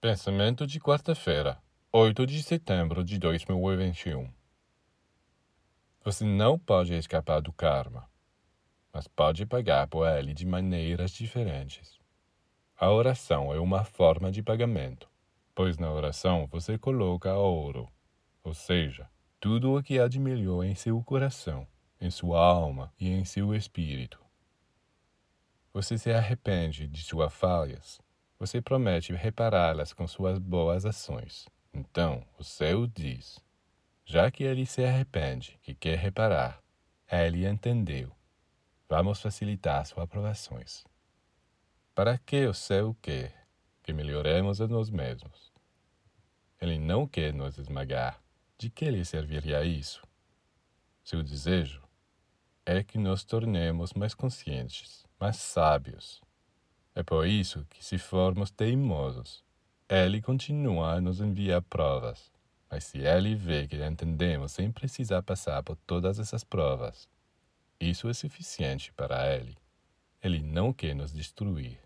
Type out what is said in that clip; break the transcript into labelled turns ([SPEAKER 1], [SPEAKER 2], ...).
[SPEAKER 1] Pensamento de quarta-feira, 8 de setembro de 2021. Você não pode escapar do karma, mas pode pagar por ele de maneiras diferentes. A oração é uma forma de pagamento, pois na oração você coloca ouro, ou seja, tudo o que há de melhor em seu coração, em sua alma e em seu espírito. Você se arrepende de suas falhas você promete repará-las com suas boas ações. Então o céu diz: já que ele se arrepende e quer reparar, ele entendeu. Vamos facilitar suas aprovações. Para que o céu quer que melhoremos a nós mesmos? Ele não quer nos esmagar. De que lhe serviria isso? Seu desejo é que nos tornemos mais conscientes, mais sábios, é por isso que, se formos teimosos, ele continua a nos enviar provas. Mas se ele vê que entendemos sem precisar passar por todas essas provas, isso é suficiente para ele. Ele não quer nos destruir.